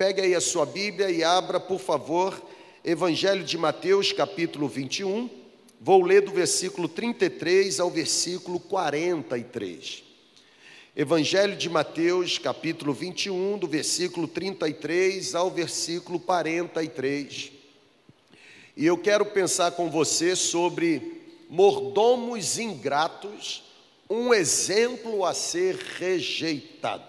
Pegue aí a sua Bíblia e abra, por favor, Evangelho de Mateus, capítulo 21. Vou ler do versículo 33 ao versículo 43. Evangelho de Mateus, capítulo 21, do versículo 33 ao versículo 43. E eu quero pensar com você sobre mordomos ingratos, um exemplo a ser rejeitado.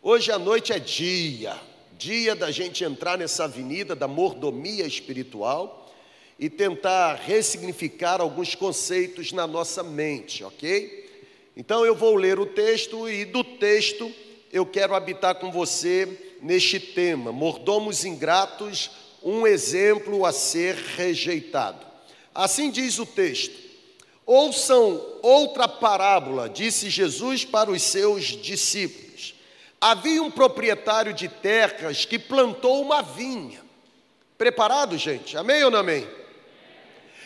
Hoje à noite é dia, dia da gente entrar nessa avenida da mordomia espiritual e tentar ressignificar alguns conceitos na nossa mente, ok? Então eu vou ler o texto e do texto eu quero habitar com você neste tema: mordomos ingratos, um exemplo a ser rejeitado. Assim diz o texto: Ouçam outra parábola, disse Jesus para os seus discípulos. Havia um proprietário de terras que plantou uma vinha. Preparado, gente? Amém ou não amém?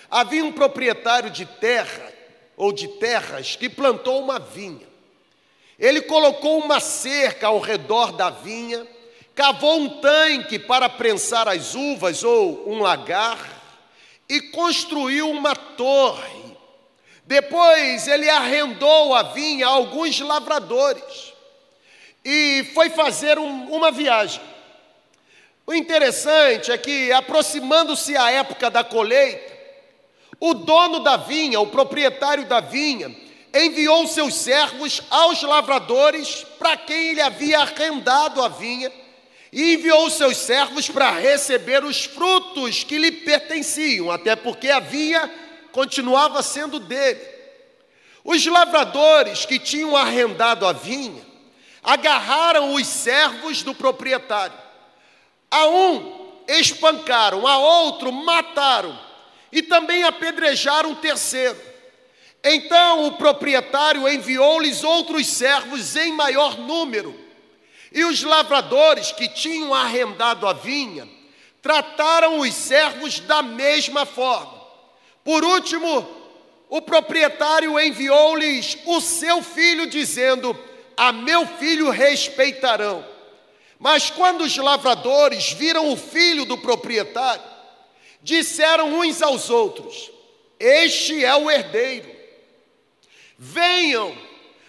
Havia um proprietário de terra ou de terras que plantou uma vinha. Ele colocou uma cerca ao redor da vinha, cavou um tanque para prensar as uvas ou um lagar e construiu uma torre. Depois ele arrendou a vinha a alguns lavradores e foi fazer um, uma viagem. O interessante é que, aproximando-se a época da colheita, o dono da vinha, o proprietário da vinha, enviou seus servos aos lavradores para quem ele havia arrendado a vinha e enviou seus servos para receber os frutos que lhe pertenciam, até porque a vinha continuava sendo dele. Os lavradores que tinham arrendado a vinha agarraram os servos do proprietário. A um espancaram, a outro mataram e também apedrejaram o terceiro. Então o proprietário enviou-lhes outros servos em maior número. E os lavradores que tinham arrendado a vinha trataram os servos da mesma forma. Por último, o proprietário enviou-lhes o seu filho, dizendo: a meu filho respeitarão. Mas quando os lavradores viram o filho do proprietário, disseram uns aos outros: Este é o herdeiro. Venham,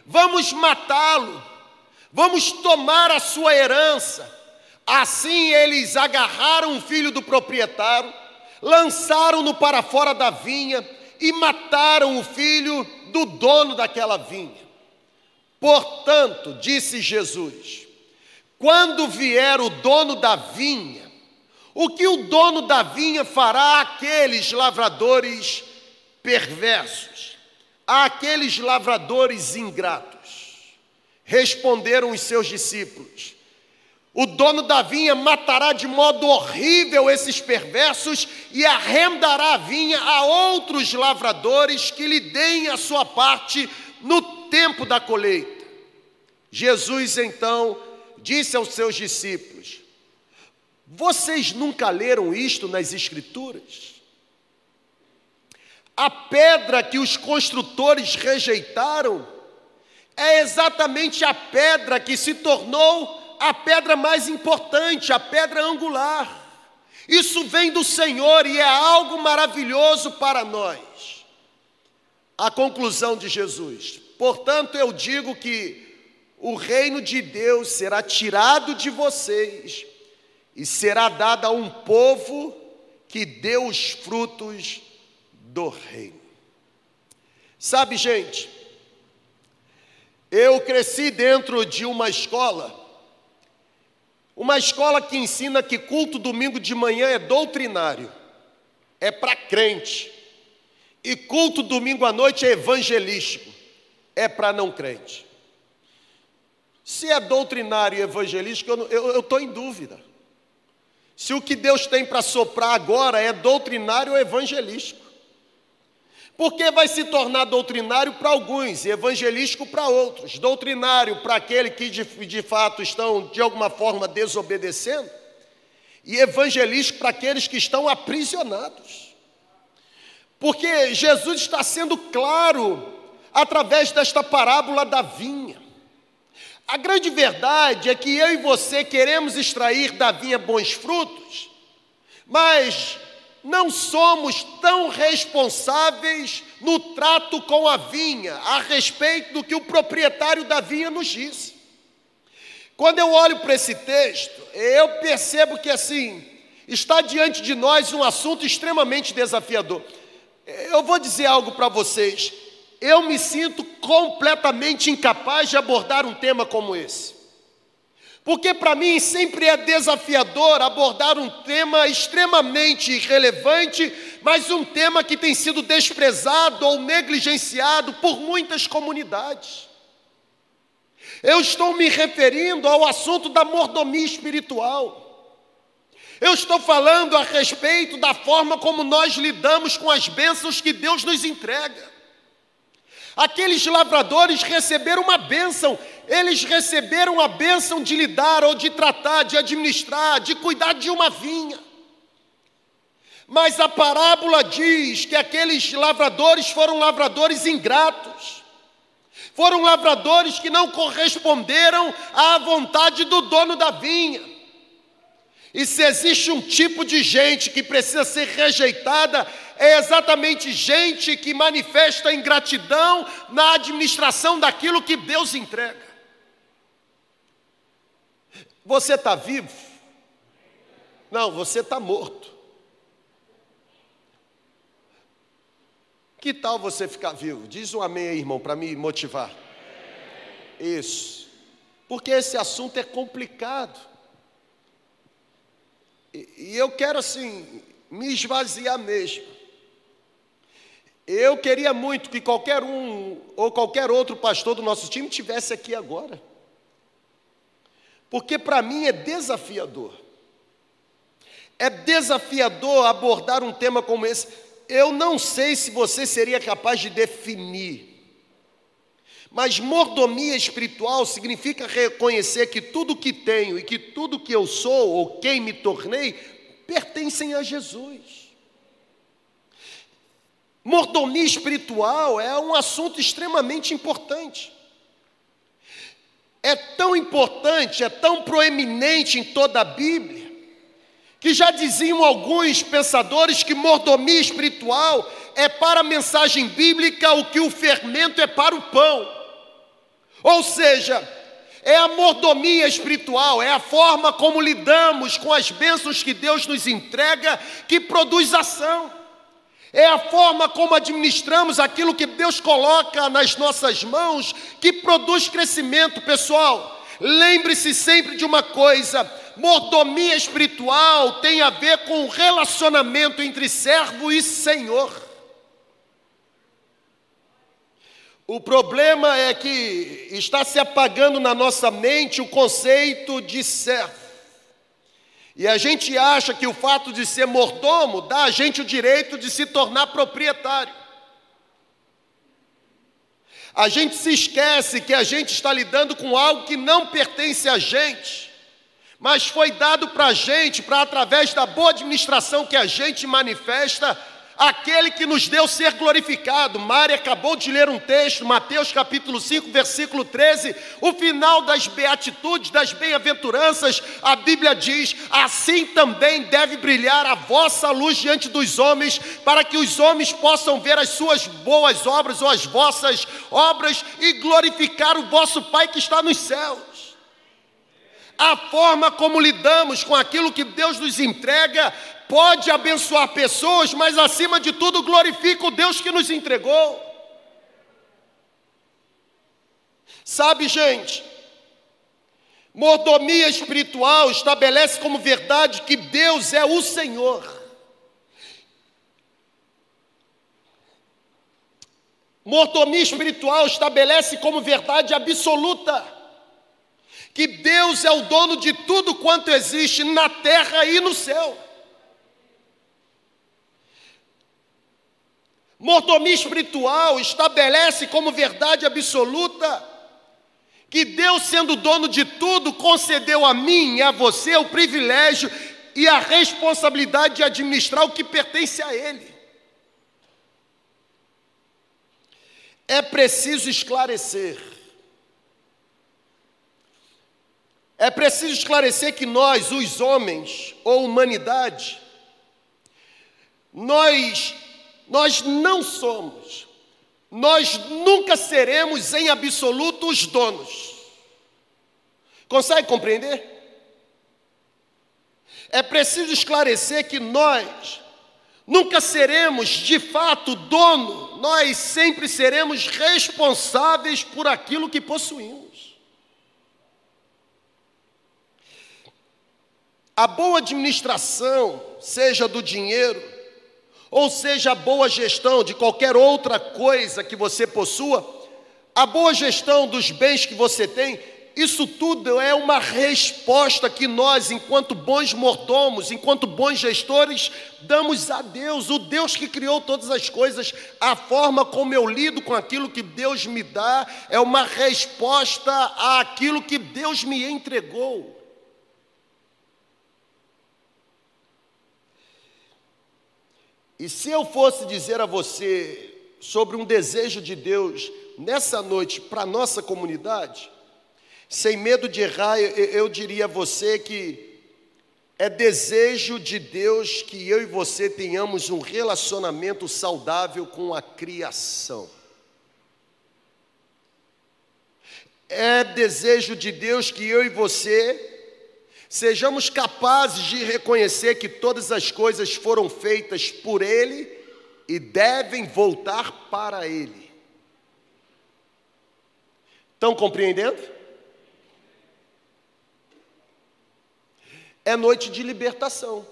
vamos matá-lo, vamos tomar a sua herança. Assim eles agarraram o filho do proprietário, lançaram-no para fora da vinha e mataram o filho do dono daquela vinha. Portanto, disse Jesus: quando vier o dono da vinha, o que o dono da vinha fará àqueles lavradores perversos, àqueles lavradores ingratos? Responderam os seus discípulos: o dono da vinha matará de modo horrível esses perversos e arrendará a vinha a outros lavradores que lhe deem a sua parte no tempo da colheita. Jesus então disse aos seus discípulos: Vocês nunca leram isto nas Escrituras? A pedra que os construtores rejeitaram é exatamente a pedra que se tornou a pedra mais importante, a pedra angular. Isso vem do Senhor e é algo maravilhoso para nós. A conclusão de Jesus. Portanto, eu digo que o reino de Deus será tirado de vocês e será dado a um povo que deu os frutos do reino. Sabe, gente, eu cresci dentro de uma escola, uma escola que ensina que culto domingo de manhã é doutrinário, é para crente, e culto domingo à noite é evangelístico, é para não crente. Se é doutrinário e evangelístico, eu estou em dúvida. Se o que Deus tem para soprar agora é doutrinário ou evangelístico. Porque vai se tornar doutrinário para alguns e evangelístico para outros. Doutrinário para aquele que de, de fato estão de alguma forma desobedecendo, e evangelístico para aqueles que estão aprisionados. Porque Jesus está sendo claro através desta parábola da vinha. A grande verdade é que eu e você queremos extrair da vinha bons frutos, mas não somos tão responsáveis no trato com a vinha, a respeito do que o proprietário da vinha nos diz. Quando eu olho para esse texto, eu percebo que assim, está diante de nós um assunto extremamente desafiador. Eu vou dizer algo para vocês eu me sinto completamente incapaz de abordar um tema como esse. Porque para mim sempre é desafiador abordar um tema extremamente relevante, mas um tema que tem sido desprezado ou negligenciado por muitas comunidades. Eu estou me referindo ao assunto da mordomia espiritual. Eu estou falando a respeito da forma como nós lidamos com as bênçãos que Deus nos entrega. Aqueles lavradores receberam uma bênção, eles receberam a bênção de lidar ou de tratar, de administrar, de cuidar de uma vinha. Mas a parábola diz que aqueles lavradores foram lavradores ingratos, foram lavradores que não corresponderam à vontade do dono da vinha. E se existe um tipo de gente que precisa ser rejeitada, é exatamente gente que manifesta ingratidão na administração daquilo que Deus entrega. Você está vivo? Não, você está morto. Que tal você ficar vivo? Diz um amém aí, irmão, para me motivar. Isso. Porque esse assunto é complicado. E, eu quero assim, me esvaziar mesmo. Eu queria muito que qualquer um ou qualquer outro pastor do nosso time tivesse aqui agora. Porque para mim é desafiador. É desafiador abordar um tema como esse. Eu não sei se você seria capaz de definir mas mordomia espiritual significa reconhecer que tudo que tenho e que tudo que eu sou ou quem me tornei pertencem a Jesus. Mordomia espiritual é um assunto extremamente importante. É tão importante, é tão proeminente em toda a Bíblia, que já diziam alguns pensadores que mordomia espiritual é para a mensagem bíblica o que o fermento é para o pão. Ou seja, é a mordomia espiritual, é a forma como lidamos com as bênçãos que Deus nos entrega que produz ação. É a forma como administramos aquilo que Deus coloca nas nossas mãos que produz crescimento, pessoal. Lembre-se sempre de uma coisa: mordomia espiritual tem a ver com o relacionamento entre servo e senhor. O problema é que está se apagando na nossa mente o conceito de servo. E a gente acha que o fato de ser mordomo dá a gente o direito de se tornar proprietário. A gente se esquece que a gente está lidando com algo que não pertence a gente, mas foi dado para a gente, para através da boa administração que a gente manifesta, aquele que nos deu ser glorificado. Mari acabou de ler um texto, Mateus capítulo 5, versículo 13, o final das beatitudes, das bem-aventuranças, a Bíblia diz: assim também deve brilhar a vossa luz diante dos homens, para que os homens possam ver as suas boas obras ou as vossas obras e glorificar o vosso Pai que está nos céus. A forma como lidamos com aquilo que Deus nos entrega pode abençoar pessoas, mas acima de tudo glorifica o Deus que nos entregou. Sabe, gente, mordomia espiritual estabelece como verdade que Deus é o Senhor. Mordomia espiritual estabelece como verdade absoluta que Deus é o dono de tudo quanto existe na terra e no céu. Mordomia espiritual estabelece como verdade absoluta que Deus, sendo dono de tudo, concedeu a mim e a você o privilégio e a responsabilidade de administrar o que pertence a Ele. É preciso esclarecer É preciso esclarecer que nós, os homens ou humanidade, nós nós não somos, nós nunca seremos em absoluto os donos. Consegue compreender? É preciso esclarecer que nós nunca seremos de fato dono, nós sempre seremos responsáveis por aquilo que possuímos. A boa administração, seja do dinheiro, ou seja a boa gestão de qualquer outra coisa que você possua, a boa gestão dos bens que você tem, isso tudo é uma resposta que nós, enquanto bons mordomos, enquanto bons gestores, damos a Deus, o Deus que criou todas as coisas. A forma como eu lido com aquilo que Deus me dá é uma resposta àquilo que Deus me entregou. E se eu fosse dizer a você sobre um desejo de Deus nessa noite para a nossa comunidade, sem medo de errar, eu, eu diria a você que é desejo de Deus que eu e você tenhamos um relacionamento saudável com a criação. É desejo de Deus que eu e você sejamos capazes de reconhecer que todas as coisas foram feitas por Ele e devem voltar para Ele. Estão compreendendo? é noite de libertação.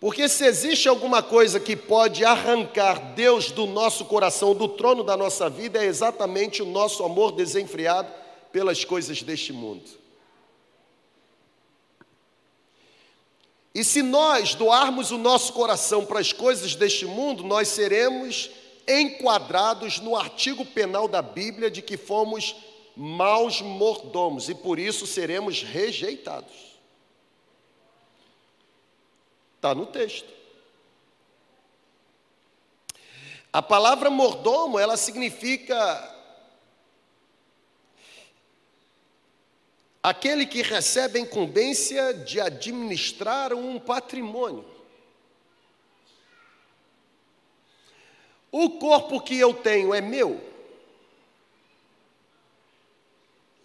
Porque se existe alguma coisa que pode arrancar Deus do nosso coração, do trono da nossa vida, é exatamente o nosso amor desenfreado pelas coisas deste mundo. E se nós doarmos o nosso coração para as coisas deste mundo, nós seremos enquadrados no artigo penal da Bíblia de que fomos maus mordomos e por isso seremos rejeitados. Está no texto. A palavra mordomo, ela significa aquele que recebe a incumbência de administrar um patrimônio. O corpo que eu tenho é meu?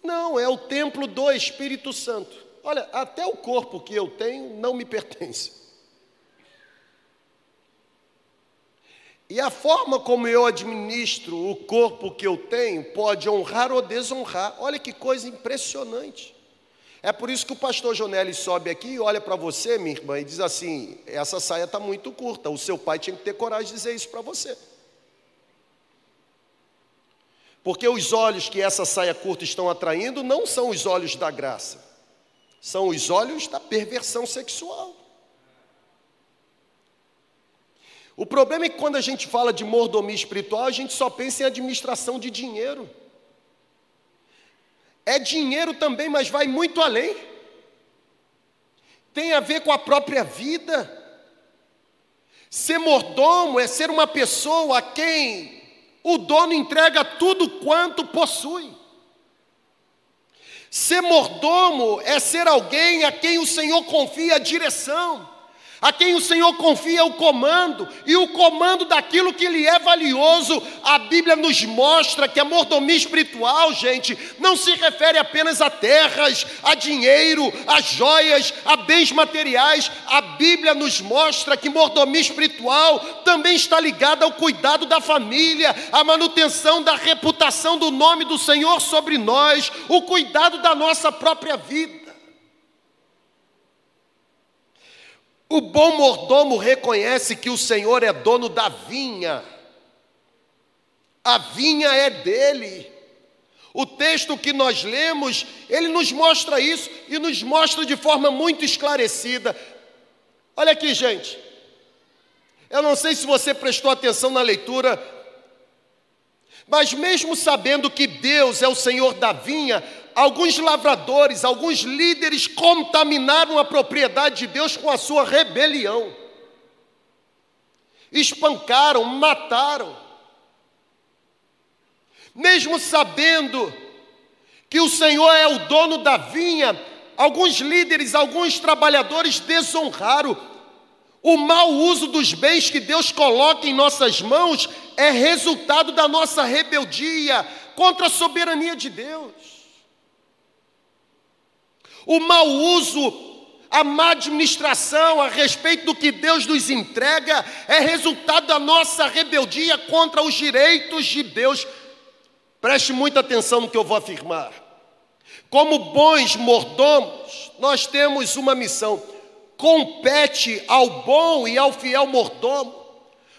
Não, é o templo do Espírito Santo. Olha, até o corpo que eu tenho não me pertence. E a forma como eu administro o corpo que eu tenho pode honrar ou desonrar. Olha que coisa impressionante. É por isso que o pastor Jonelli sobe aqui e olha para você, minha irmã, e diz assim: essa saia está muito curta. O seu pai tinha que ter coragem de dizer isso para você. Porque os olhos que essa saia curta estão atraindo não são os olhos da graça, são os olhos da perversão sexual. O problema é que quando a gente fala de mordomia espiritual, a gente só pensa em administração de dinheiro. É dinheiro também, mas vai muito além. Tem a ver com a própria vida. Ser mordomo é ser uma pessoa a quem o dono entrega tudo quanto possui. Ser mordomo é ser alguém a quem o Senhor confia a direção a quem o Senhor confia o comando, e o comando daquilo que lhe é valioso. A Bíblia nos mostra que a mordomia espiritual, gente, não se refere apenas a terras, a dinheiro, a joias, a bens materiais. A Bíblia nos mostra que mordomia espiritual também está ligada ao cuidado da família, à manutenção da reputação do nome do Senhor sobre nós, o cuidado da nossa própria vida. O bom mordomo reconhece que o Senhor é dono da vinha, a vinha é dele. O texto que nós lemos, ele nos mostra isso e nos mostra de forma muito esclarecida. Olha aqui, gente. Eu não sei se você prestou atenção na leitura, mas mesmo sabendo que Deus é o Senhor da vinha, alguns lavradores, alguns líderes contaminaram a propriedade de Deus com a sua rebelião. Espancaram, mataram. Mesmo sabendo que o Senhor é o dono da vinha, alguns líderes, alguns trabalhadores desonraram. O mau uso dos bens que Deus coloca em nossas mãos é resultado da nossa rebeldia contra a soberania de Deus. O mau uso a má administração a respeito do que Deus nos entrega é resultado da nossa rebeldia contra os direitos de Deus. Preste muita atenção no que eu vou afirmar. Como bons mordomos, nós temos uma missão. Compete ao bom e ao fiel mordomo,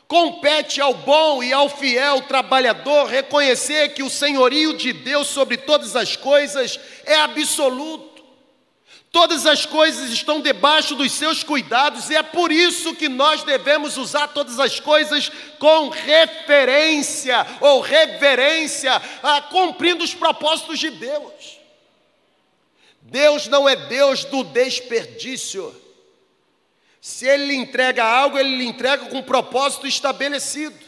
compete ao bom e ao fiel trabalhador reconhecer que o senhorio de Deus sobre todas as coisas é absoluto. Todas as coisas estão debaixo dos seus cuidados e é por isso que nós devemos usar todas as coisas com referência ou reverência, ah, cumprindo os propósitos de Deus. Deus não é Deus do desperdício. Se Ele lhe entrega algo, Ele lhe entrega com um propósito estabelecido.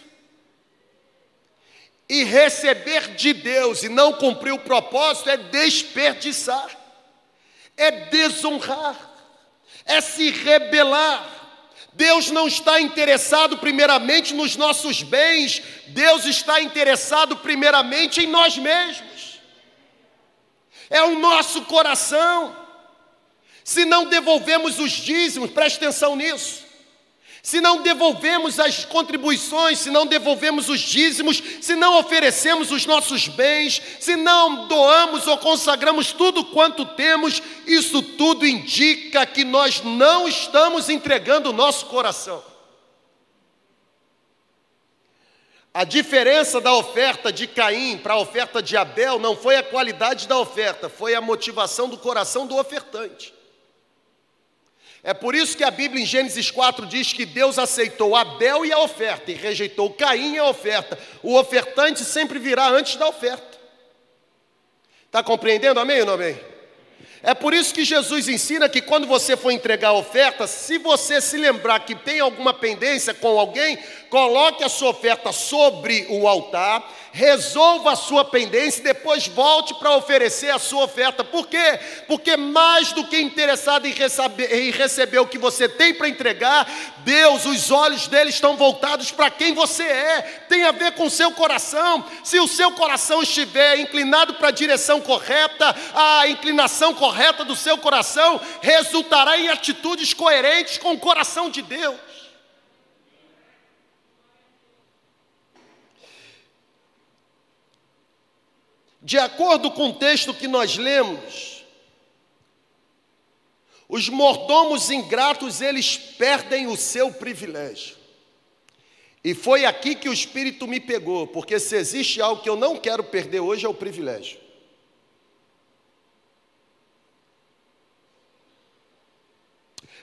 E receber de Deus e não cumprir o propósito é desperdiçar é desonrar, é se rebelar. Deus não está interessado primeiramente nos nossos bens, Deus está interessado primeiramente em nós mesmos. É o nosso coração. Se não devolvemos os dízimos, preste atenção nisso se não devolvemos as contribuições, se não devolvemos os dízimos, se não oferecemos os nossos bens, se não doamos ou consagramos tudo quanto temos, isso tudo indica que nós não estamos entregando o nosso coração. A diferença da oferta de Caim para a oferta de Abel não foi a qualidade da oferta, foi a motivação do coração do ofertante. É por isso que a Bíblia em Gênesis 4 diz que Deus aceitou Abel e a oferta e rejeitou Caim e a oferta. O ofertante sempre virá antes da oferta. Está compreendendo? Amém ou não amém? É por isso que Jesus ensina que quando você for entregar a oferta, se você se lembrar que tem alguma pendência com alguém, coloque a sua oferta sobre o altar resolva a sua pendência e depois volte para oferecer a sua oferta. Por quê? Porque mais do que interessado em receber, em receber o que você tem para entregar, Deus, os olhos dele estão voltados para quem você é. Tem a ver com o seu coração. Se o seu coração estiver inclinado para a direção correta, a inclinação correta do seu coração resultará em atitudes coerentes com o coração de Deus. De acordo com o texto que nós lemos, os mordomos ingratos, eles perdem o seu privilégio. E foi aqui que o Espírito me pegou, porque se existe algo que eu não quero perder hoje é o privilégio.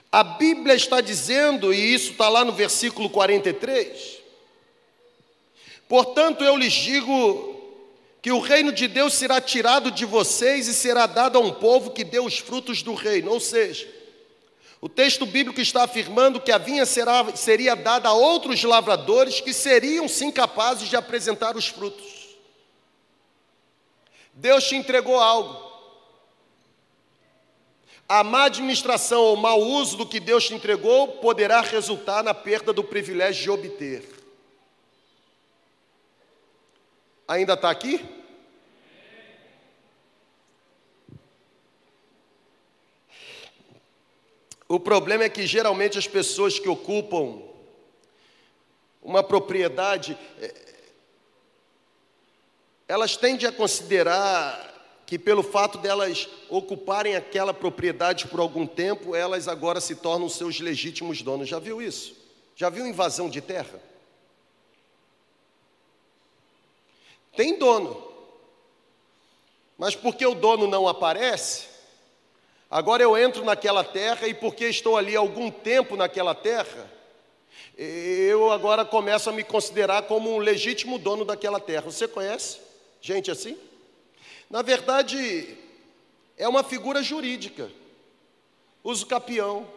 A Bíblia está dizendo, e isso está lá no versículo 43, portanto eu lhes digo que o reino de Deus será tirado de vocês e será dado a um povo que dê os frutos do reino. Ou seja, o texto bíblico está afirmando que a vinha será, seria dada a outros lavradores que seriam sim capazes de apresentar os frutos. Deus te entregou algo. A má administração ou mau uso do que Deus te entregou poderá resultar na perda do privilégio de obter. Ainda está aqui? O problema é que geralmente as pessoas que ocupam uma propriedade, é, elas tendem a considerar que pelo fato delas ocuparem aquela propriedade por algum tempo, elas agora se tornam seus legítimos donos. Já viu isso? Já viu invasão de terra? Tem dono. Mas porque o dono não aparece, agora eu entro naquela terra e porque estou ali algum tempo naquela terra, eu agora começo a me considerar como um legítimo dono daquela terra. Você conhece gente assim? Na verdade, é uma figura jurídica. Uso capião.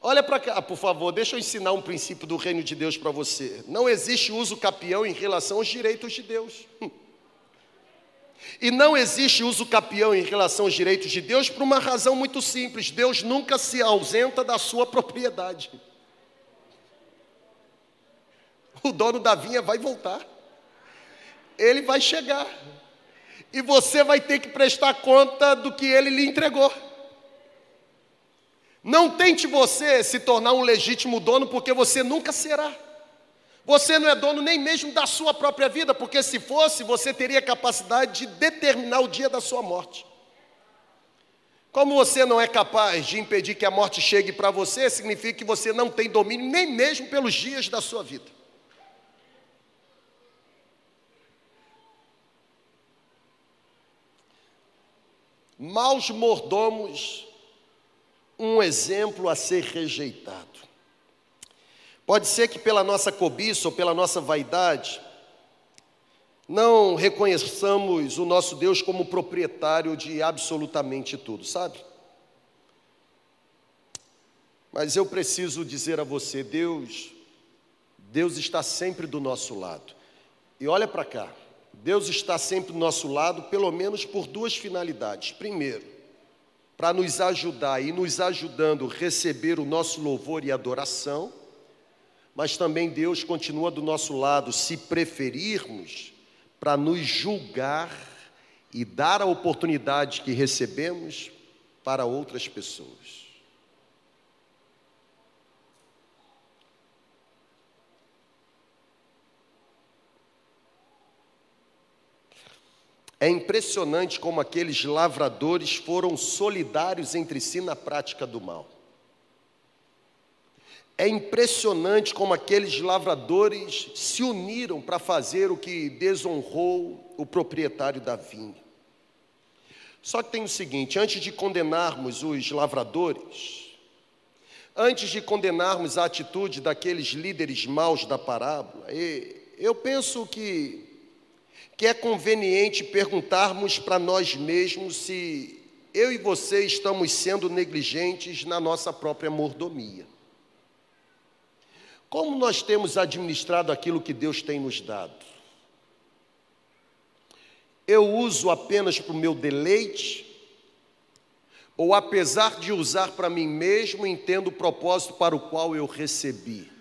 Olha para cá, por favor, deixa eu ensinar um princípio do reino de Deus para você. Não existe uso capião em relação aos direitos de Deus. E não existe uso capião em relação aos direitos de Deus por uma razão muito simples: Deus nunca se ausenta da sua propriedade. O dono da vinha vai voltar, ele vai chegar, e você vai ter que prestar conta do que ele lhe entregou. Não tente você se tornar um legítimo dono, porque você nunca será. Você não é dono nem mesmo da sua própria vida, porque se fosse, você teria capacidade de determinar o dia da sua morte. Como você não é capaz de impedir que a morte chegue para você, significa que você não tem domínio nem mesmo pelos dias da sua vida. Maus mordomos, um exemplo a ser rejeitado. Pode ser que pela nossa cobiça ou pela nossa vaidade, não reconheçamos o nosso Deus como proprietário de absolutamente tudo, sabe? Mas eu preciso dizer a você, Deus, Deus está sempre do nosso lado. E olha para cá, Deus está sempre do nosso lado, pelo menos por duas finalidades. Primeiro, para nos ajudar e nos ajudando a receber o nosso louvor e adoração mas também Deus continua do nosso lado, se preferirmos, para nos julgar e dar a oportunidade que recebemos para outras pessoas. É impressionante como aqueles lavradores foram solidários entre si na prática do mal. É impressionante como aqueles lavradores se uniram para fazer o que desonrou o proprietário da vinha. Só que tem o seguinte: antes de condenarmos os lavradores, antes de condenarmos a atitude daqueles líderes maus da parábola, eu penso que, que é conveniente perguntarmos para nós mesmos se eu e você estamos sendo negligentes na nossa própria mordomia. Como nós temos administrado aquilo que Deus tem nos dado? Eu uso apenas para o meu deleite? Ou apesar de usar para mim mesmo, entendo o propósito para o qual eu recebi?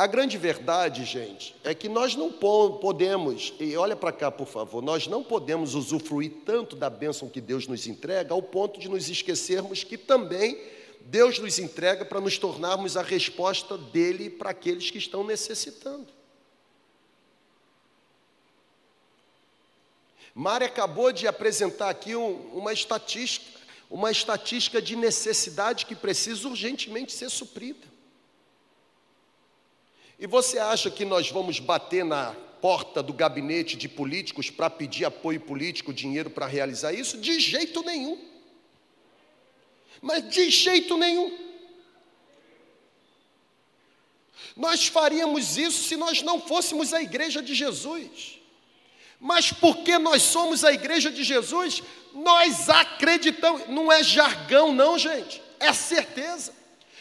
A grande verdade, gente, é que nós não podemos, e olha para cá, por favor, nós não podemos usufruir tanto da bênção que Deus nos entrega ao ponto de nos esquecermos que também Deus nos entrega para nos tornarmos a resposta dele para aqueles que estão necessitando. Mari acabou de apresentar aqui um, uma estatística, uma estatística de necessidade que precisa urgentemente ser suprida. E você acha que nós vamos bater na porta do gabinete de políticos para pedir apoio político, dinheiro para realizar isso? De jeito nenhum. Mas de jeito nenhum. Nós faríamos isso se nós não fôssemos a igreja de Jesus. Mas porque nós somos a igreja de Jesus, nós acreditamos, não é jargão, não, gente, é certeza.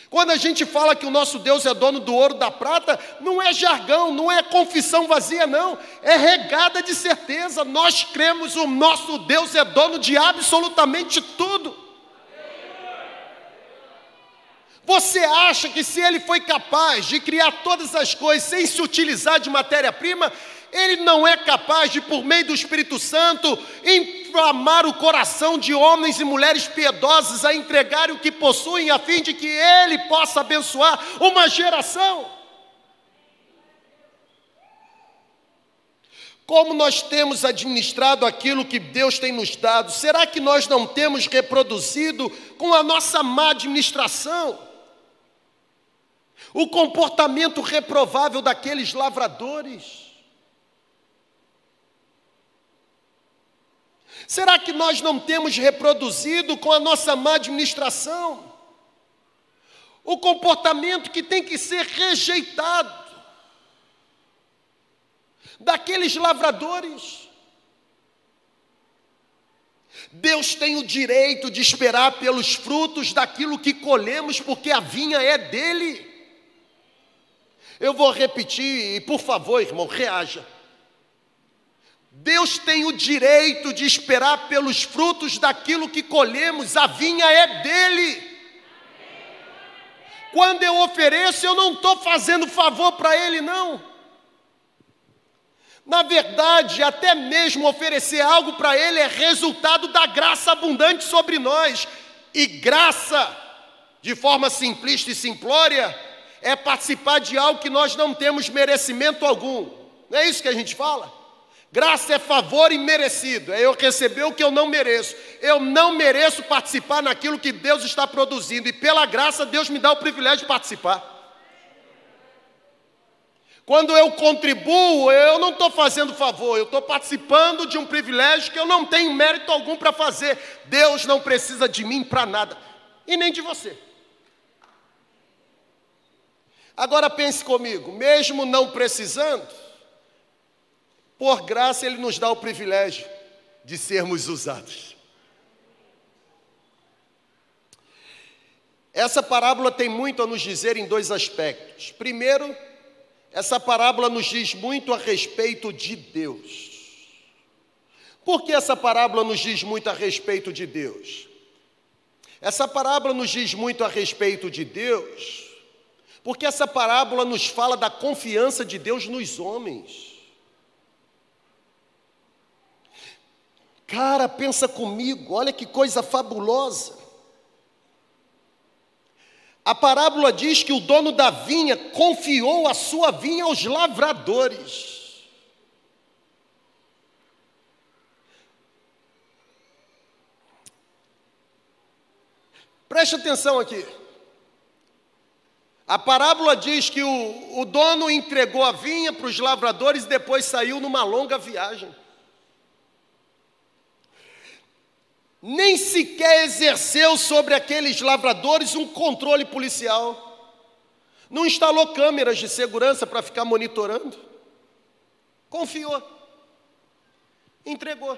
Quando a gente fala que o nosso Deus é dono do ouro da prata, não é jargão, não é confissão vazia, não, é regada de certeza. Nós cremos, o nosso Deus é dono de absolutamente tudo. Você acha que se ele foi capaz de criar todas as coisas sem se utilizar de matéria-prima, ele não é capaz de, por meio do Espírito Santo, inflamar o coração de homens e mulheres piedosos a entregarem o que possuem, a fim de que ele possa abençoar uma geração? Como nós temos administrado aquilo que Deus tem nos dado? Será que nós não temos reproduzido com a nossa má administração? o comportamento reprovável daqueles lavradores. Será que nós não temos reproduzido com a nossa má administração o comportamento que tem que ser rejeitado daqueles lavradores? Deus tem o direito de esperar pelos frutos daquilo que colhemos, porque a vinha é dele. Eu vou repetir e, por favor, irmão, reaja. Deus tem o direito de esperar pelos frutos daquilo que colhemos, a vinha é dele. Quando eu ofereço, eu não estou fazendo favor para ele, não. Na verdade, até mesmo oferecer algo para ele é resultado da graça abundante sobre nós. E graça, de forma simplista e simplória, é participar de algo que nós não temos merecimento algum. Não é isso que a gente fala? Graça é favor imerecido, é eu receber o que eu não mereço. Eu não mereço participar naquilo que Deus está produzindo, e pela graça Deus me dá o privilégio de participar. Quando eu contribuo, eu não estou fazendo favor, eu estou participando de um privilégio que eu não tenho mérito algum para fazer. Deus não precisa de mim para nada, e nem de você. Agora pense comigo, mesmo não precisando, por graça Ele nos dá o privilégio de sermos usados. Essa parábola tem muito a nos dizer em dois aspectos. Primeiro, essa parábola nos diz muito a respeito de Deus. Por que essa parábola nos diz muito a respeito de Deus? Essa parábola nos diz muito a respeito de Deus, porque essa parábola nos fala da confiança de Deus nos homens. Cara, pensa comigo, olha que coisa fabulosa. A parábola diz que o dono da vinha confiou a sua vinha aos lavradores. Preste atenção aqui. A parábola diz que o, o dono entregou a vinha para os lavradores e depois saiu numa longa viagem. Nem sequer exerceu sobre aqueles lavradores um controle policial. Não instalou câmeras de segurança para ficar monitorando. Confiou. Entregou.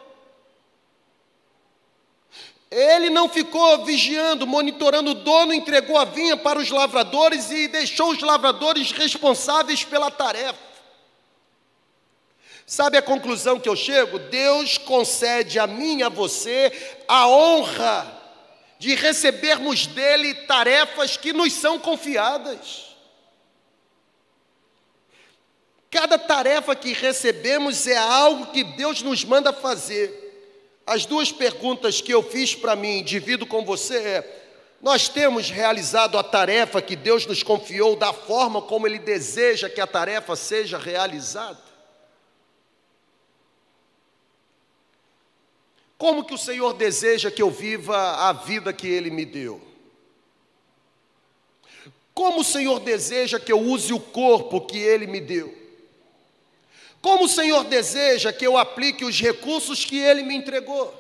Ele não ficou vigiando, monitorando o dono, entregou a vinha para os lavradores e deixou os lavradores responsáveis pela tarefa. Sabe a conclusão que eu chego? Deus concede a mim e a você a honra de recebermos dele tarefas que nos são confiadas. Cada tarefa que recebemos é algo que Deus nos manda fazer. As duas perguntas que eu fiz para mim, divido com você, é: nós temos realizado a tarefa que Deus nos confiou da forma como Ele deseja que a tarefa seja realizada? Como que o Senhor deseja que eu viva a vida que Ele me deu? Como o Senhor deseja que eu use o corpo que Ele me deu? Como o Senhor deseja que eu aplique os recursos que Ele me entregou?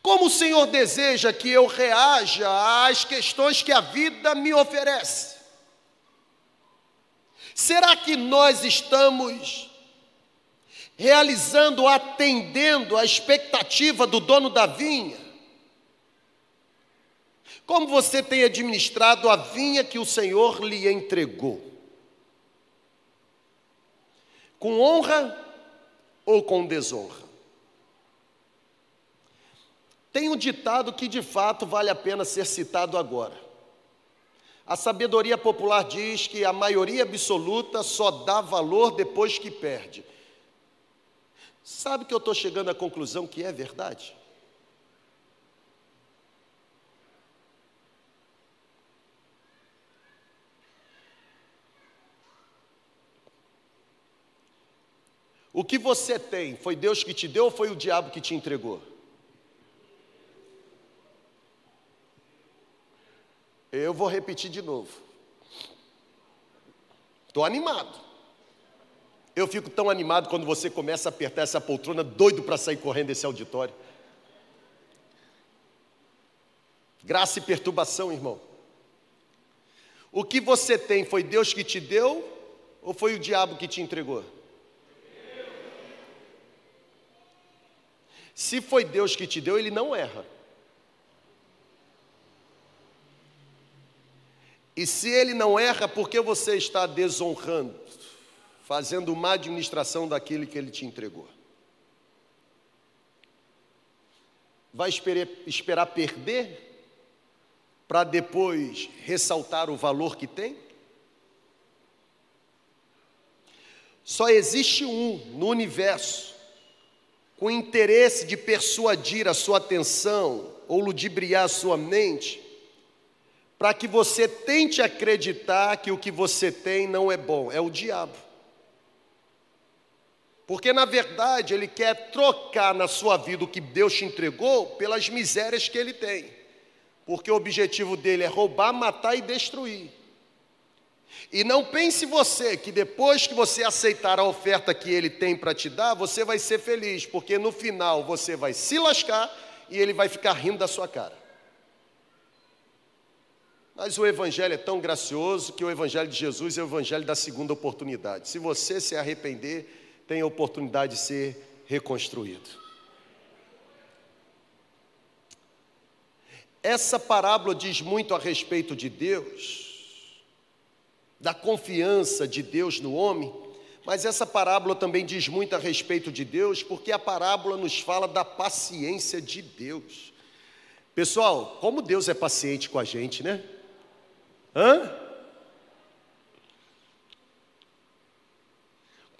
Como o Senhor deseja que eu reaja às questões que a vida me oferece? Será que nós estamos realizando, atendendo a expectativa do dono da vinha? Como você tem administrado a vinha que o Senhor lhe entregou? Com honra ou com desonra? Tem um ditado que de fato vale a pena ser citado agora. A sabedoria popular diz que a maioria absoluta só dá valor depois que perde. Sabe que eu estou chegando à conclusão que é verdade? O que você tem, foi Deus que te deu ou foi o diabo que te entregou? Eu vou repetir de novo. Estou animado. Eu fico tão animado quando você começa a apertar essa poltrona, doido para sair correndo desse auditório. Graça e perturbação, irmão. O que você tem foi Deus que te deu ou foi o diabo que te entregou? Se foi Deus que te deu, ele não erra. E se ele não erra, por que você está desonrando? Fazendo má administração daquele que ele te entregou. Vai esperar, esperar perder para depois ressaltar o valor que tem? Só existe um no universo com interesse de persuadir a sua atenção ou ludibriar a sua mente, para que você tente acreditar que o que você tem não é bom, é o diabo. Porque na verdade ele quer trocar na sua vida o que Deus te entregou pelas misérias que ele tem. Porque o objetivo dele é roubar, matar e destruir. E não pense você que depois que você aceitar a oferta que ele tem para te dar, você vai ser feliz, porque no final você vai se lascar e ele vai ficar rindo da sua cara. Mas o Evangelho é tão gracioso que o Evangelho de Jesus é o Evangelho da segunda oportunidade. Se você se arrepender, tem a oportunidade de ser reconstruído. Essa parábola diz muito a respeito de Deus, da confiança de Deus no homem, mas essa parábola também diz muito a respeito de Deus, porque a parábola nos fala da paciência de Deus. Pessoal, como Deus é paciente com a gente, né? Hã?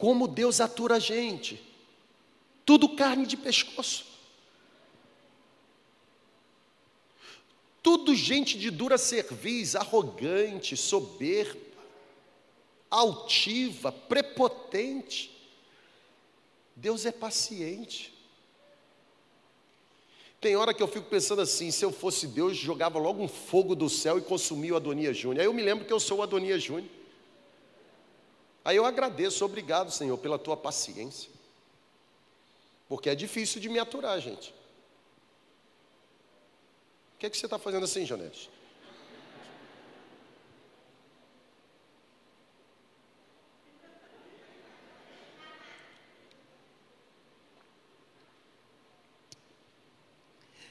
Como Deus atura a gente. Tudo carne de pescoço. Tudo gente de dura cerviz, arrogante, soberba altiva, prepotente. Deus é paciente. Tem hora que eu fico pensando assim: se eu fosse Deus, jogava logo um fogo do céu e consumia o Adonias Júnior. Aí eu me lembro que eu sou o Adonias Júnior. Aí eu agradeço, obrigado, Senhor, pela tua paciência. Porque é difícil de me aturar, gente. O que, é que você está fazendo assim, Janete?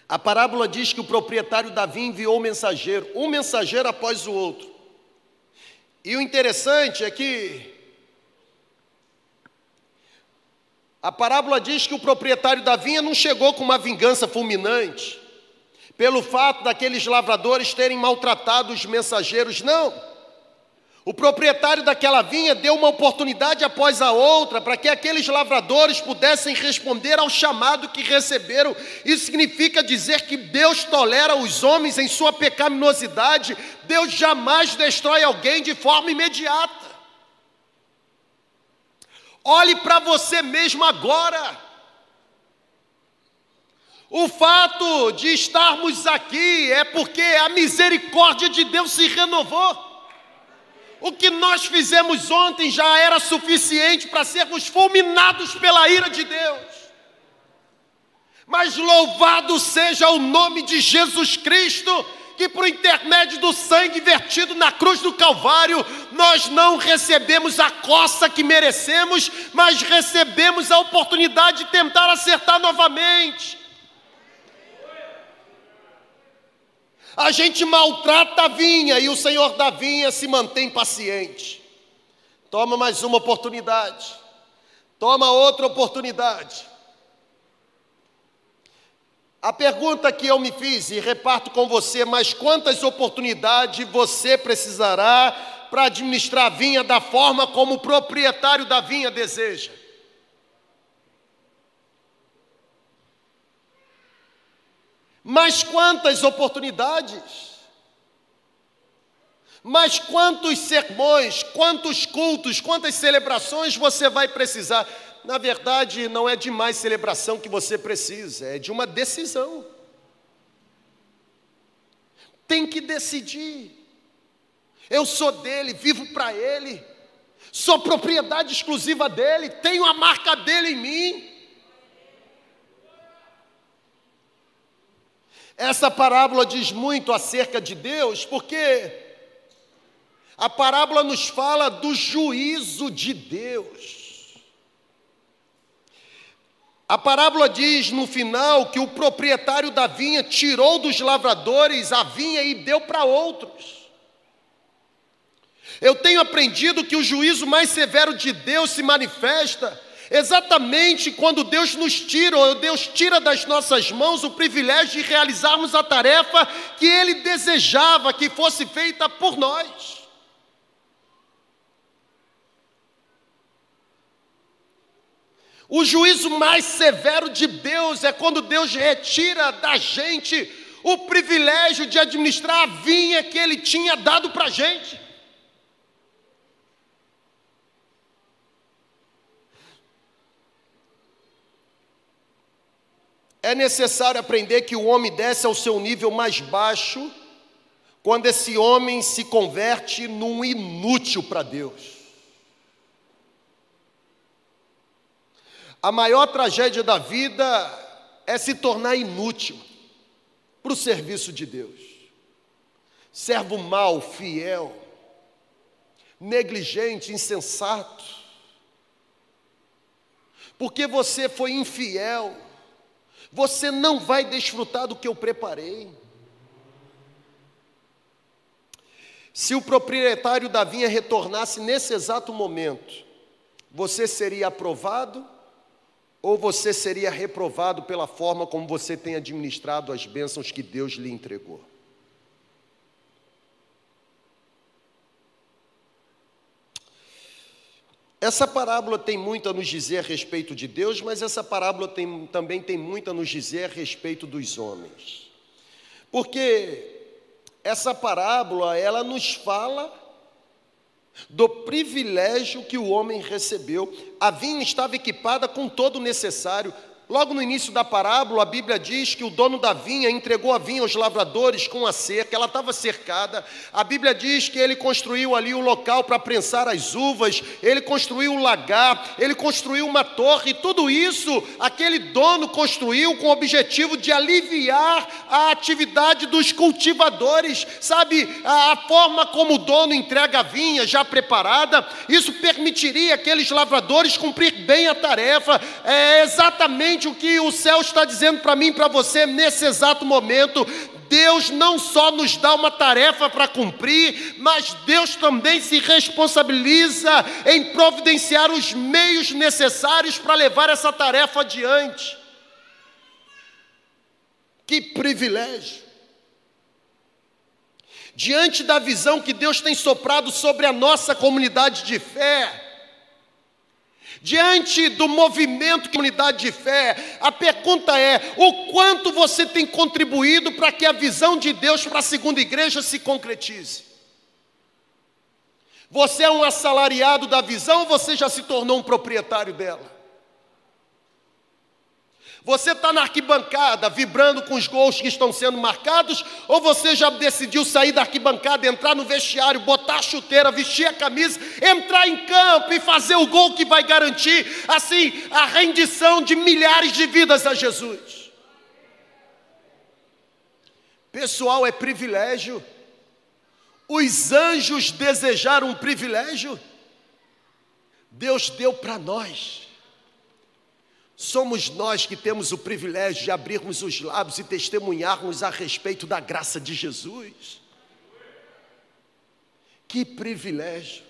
A parábola diz que o proprietário Davi enviou um mensageiro, um mensageiro após o outro. E o interessante é que a parábola diz que o proprietário da vinha não chegou com uma vingança fulminante, pelo fato daqueles lavradores terem maltratado os mensageiros, não. O proprietário daquela vinha deu uma oportunidade após a outra para que aqueles lavradores pudessem responder ao chamado que receberam. Isso significa dizer que Deus tolera os homens em sua pecaminosidade. Deus jamais destrói alguém de forma imediata. Olhe para você mesmo agora. O fato de estarmos aqui é porque a misericórdia de Deus se renovou. O que nós fizemos ontem já era suficiente para sermos fulminados pela ira de Deus. Mas louvado seja o nome de Jesus Cristo, que por intermédio do sangue vertido na cruz do Calvário, nós não recebemos a coça que merecemos, mas recebemos a oportunidade de tentar acertar novamente. A gente maltrata a vinha e o Senhor da vinha se mantém paciente. Toma mais uma oportunidade. Toma outra oportunidade. A pergunta que eu me fiz e reparto com você, mas quantas oportunidades você precisará para administrar a vinha da forma como o proprietário da vinha deseja? Mas quantas oportunidades, mas quantos sermões, quantos cultos, quantas celebrações você vai precisar? Na verdade, não é de mais celebração que você precisa, é de uma decisão. Tem que decidir. Eu sou dele, vivo para ele, sou propriedade exclusiva dele, tenho a marca dele em mim. Essa parábola diz muito acerca de Deus, porque a parábola nos fala do juízo de Deus. A parábola diz no final que o proprietário da vinha tirou dos lavradores a vinha e deu para outros. Eu tenho aprendido que o juízo mais severo de Deus se manifesta exatamente quando Deus nos tira, ou Deus tira das nossas mãos o privilégio de realizarmos a tarefa que Ele desejava que fosse feita por nós. O juízo mais severo de Deus é quando Deus retira da gente o privilégio de administrar a vinha que Ele tinha dado para a gente. É necessário aprender que o homem desce ao seu nível mais baixo quando esse homem se converte num inútil para Deus. A maior tragédia da vida é se tornar inútil para o serviço de Deus. Servo mau, fiel, negligente, insensato. Porque você foi infiel, você não vai desfrutar do que eu preparei. Se o proprietário da vinha retornasse nesse exato momento, você seria aprovado ou você seria reprovado pela forma como você tem administrado as bênçãos que Deus lhe entregou? Essa parábola tem muito a nos dizer a respeito de Deus, mas essa parábola tem, também tem muito a nos dizer a respeito dos homens. Porque essa parábola, ela nos fala do privilégio que o homem recebeu. A vinha estava equipada com todo o necessário. Logo no início da parábola, a Bíblia diz que o dono da vinha entregou a vinha aos lavradores com a cerca, ela estava cercada. A Bíblia diz que ele construiu ali o local para prensar as uvas, ele construiu o lagar, ele construiu uma torre, tudo isso aquele dono construiu com o objetivo de aliviar a atividade dos cultivadores, sabe? A, a forma como o dono entrega a vinha já preparada, isso permitiria aqueles lavradores cumprir bem a tarefa, é exatamente exatamente o que o céu está dizendo para mim e para você nesse exato momento. Deus não só nos dá uma tarefa para cumprir, mas Deus também se responsabiliza em providenciar os meios necessários para levar essa tarefa adiante. Que privilégio! Diante da visão que Deus tem soprado sobre a nossa comunidade de fé, Diante do movimento comunidade de fé, a pergunta é: o quanto você tem contribuído para que a visão de Deus para a segunda igreja se concretize? Você é um assalariado da visão ou você já se tornou um proprietário dela? Você está na arquibancada vibrando com os gols que estão sendo marcados, ou você já decidiu sair da arquibancada, entrar no vestiário, botar a chuteira, vestir a camisa, entrar em campo e fazer o gol que vai garantir, assim, a rendição de milhares de vidas a Jesus? Pessoal, é privilégio. Os anjos desejaram um privilégio, Deus deu para nós. Somos nós que temos o privilégio de abrirmos os lábios e testemunharmos a respeito da graça de Jesus. Que privilégio!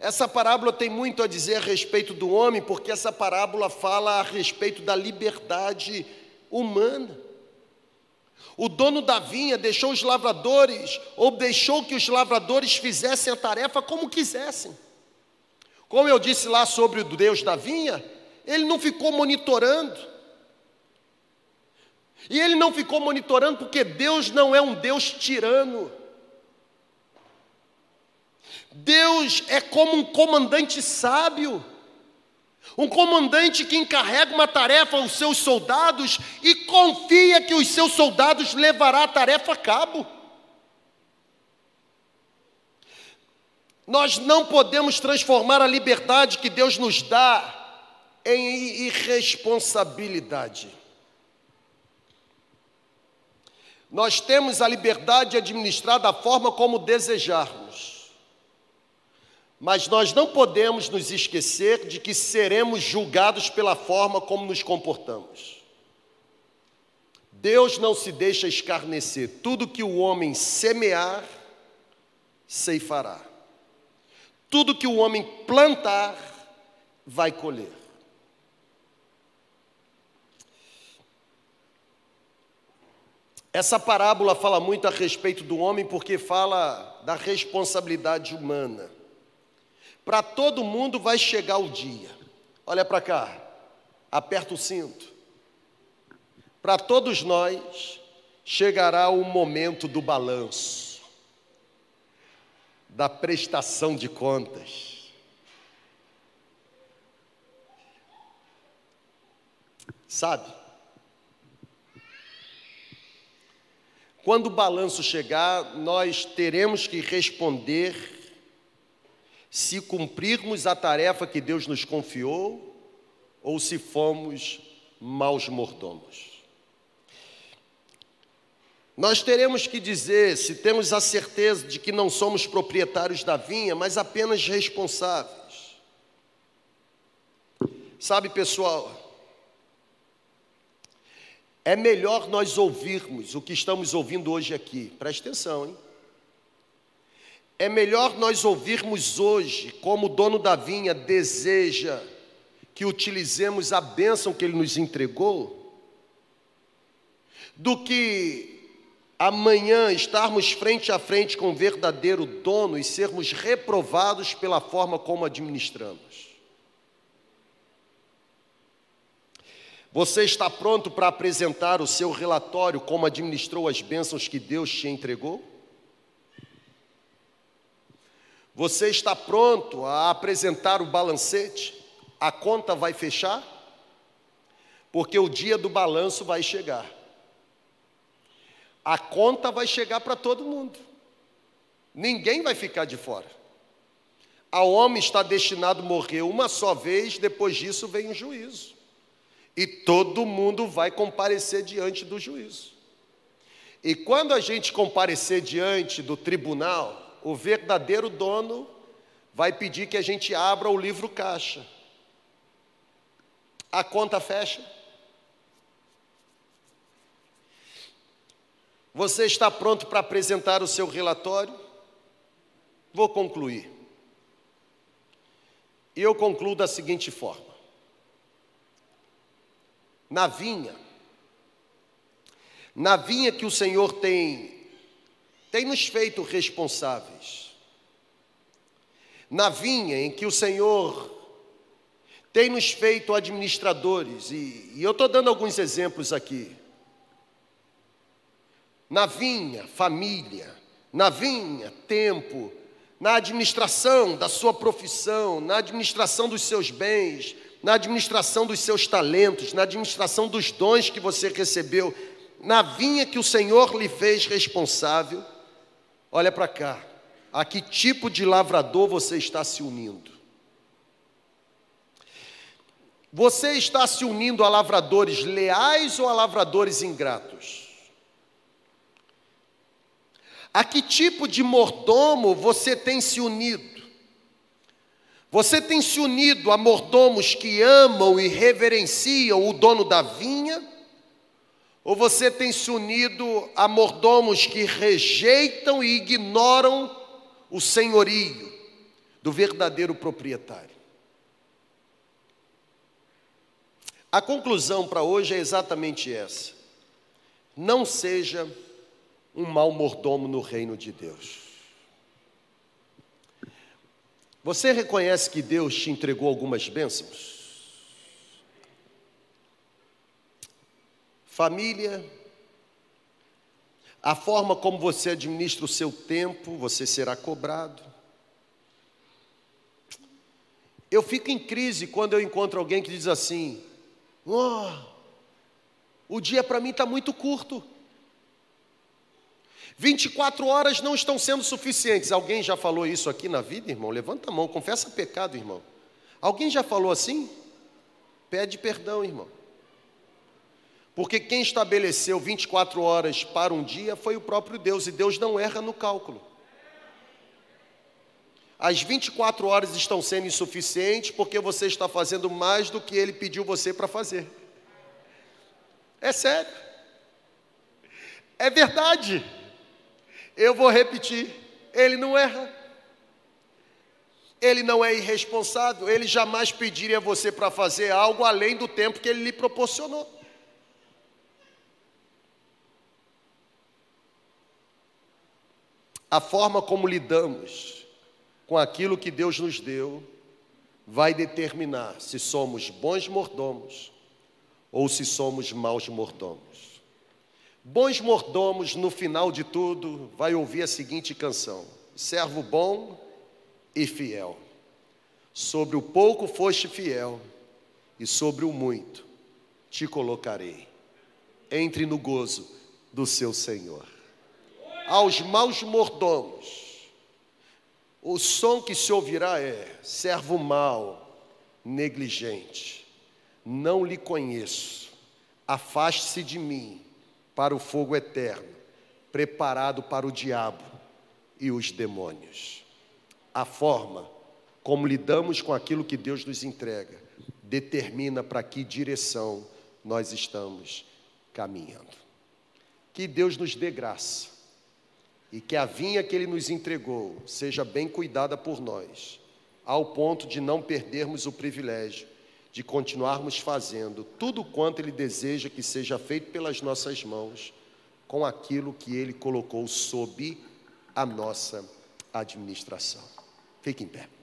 Essa parábola tem muito a dizer a respeito do homem, porque essa parábola fala a respeito da liberdade humana. O dono da vinha deixou os lavradores, ou deixou que os lavradores fizessem a tarefa como quisessem. Como eu disse lá sobre o Deus da vinha, ele não ficou monitorando. E ele não ficou monitorando porque Deus não é um Deus tirano. Deus é como um comandante sábio, um comandante que encarrega uma tarefa aos seus soldados e confia que os seus soldados levará a tarefa a cabo. Nós não podemos transformar a liberdade que Deus nos dá em irresponsabilidade. Nós temos a liberdade de administrar da forma como desejarmos, mas nós não podemos nos esquecer de que seremos julgados pela forma como nos comportamos. Deus não se deixa escarnecer, tudo que o homem semear, ceifará. Tudo que o homem plantar, vai colher. Essa parábola fala muito a respeito do homem porque fala da responsabilidade humana. Para todo mundo vai chegar o dia. Olha para cá, aperta o cinto. Para todos nós chegará o momento do balanço, da prestação de contas. Sabe? Quando o balanço chegar, nós teremos que responder se cumprirmos a tarefa que Deus nos confiou ou se fomos maus mordomos. Nós teremos que dizer se temos a certeza de que não somos proprietários da vinha, mas apenas responsáveis. Sabe, pessoal, é melhor nós ouvirmos o que estamos ouvindo hoje aqui. Preste atenção, hein? É melhor nós ouvirmos hoje como o dono da vinha deseja que utilizemos a bênção que ele nos entregou, do que amanhã estarmos frente a frente com o verdadeiro dono e sermos reprovados pela forma como administramos. Você está pronto para apresentar o seu relatório como administrou as bênçãos que Deus te entregou? Você está pronto a apresentar o balancete? A conta vai fechar? Porque o dia do balanço vai chegar a conta vai chegar para todo mundo. Ninguém vai ficar de fora. A homem está destinado a morrer uma só vez, depois disso vem o juízo. E todo mundo vai comparecer diante do juízo. E quando a gente comparecer diante do tribunal, o verdadeiro dono vai pedir que a gente abra o livro caixa. A conta fecha. Você está pronto para apresentar o seu relatório? Vou concluir. E eu concluo da seguinte forma: na vinha, na vinha que o Senhor tem, tem nos feito responsáveis, na vinha em que o Senhor tem nos feito administradores, e, e eu estou dando alguns exemplos aqui. Na vinha, família, na vinha, tempo, na administração da sua profissão, na administração dos seus bens, na administração dos seus talentos, na administração dos dons que você recebeu, na vinha que o Senhor lhe fez responsável. Olha para cá, a que tipo de lavrador você está se unindo? Você está se unindo a lavradores leais ou a lavradores ingratos? A que tipo de mordomo você tem se unido? Você tem se unido a mordomos que amam e reverenciam o dono da vinha? Ou você tem se unido a mordomos que rejeitam e ignoram o senhorio do verdadeiro proprietário? A conclusão para hoje é exatamente essa. Não seja um mau mordomo no reino de Deus. Você reconhece que Deus te entregou algumas bênçãos? Família, a forma como você administra o seu tempo, você será cobrado. Eu fico em crise quando eu encontro alguém que diz assim: oh, o dia para mim está muito curto. 24 horas não estão sendo suficientes. Alguém já falou isso aqui na vida, irmão? Levanta a mão, confessa pecado, irmão. Alguém já falou assim? Pede perdão, irmão. Porque quem estabeleceu 24 horas para um dia foi o próprio Deus, e Deus não erra no cálculo. As 24 horas estão sendo insuficientes porque você está fazendo mais do que ele pediu você para fazer. É sério. É verdade. Eu vou repetir. ele não erra. Ele não é irresponsável, ele jamais pediria a você para fazer algo além do tempo que ele lhe proporcionou. A forma como lidamos com aquilo que Deus nos deu vai determinar se somos bons mordomos ou se somos maus mordomos. Bons mordomos, no final de tudo, vai ouvir a seguinte canção: Servo bom e fiel. Sobre o pouco foste fiel, e sobre o muito te colocarei. Entre no gozo do seu Senhor. Aos maus mordomos, o som que se ouvirá é: servo mau, negligente, não lhe conheço, afaste-se de mim para o fogo eterno, preparado para o diabo e os demônios a forma como lidamos com aquilo que Deus nos entrega determina para que direção nós estamos caminhando. Que Deus nos dê graça e que a vinha que Ele nos entregou seja bem cuidada por nós, ao ponto de não perdermos o privilégio de continuarmos fazendo tudo quanto Ele deseja que seja feito pelas nossas mãos, com aquilo que Ele colocou sob a nossa administração. Fique em pé.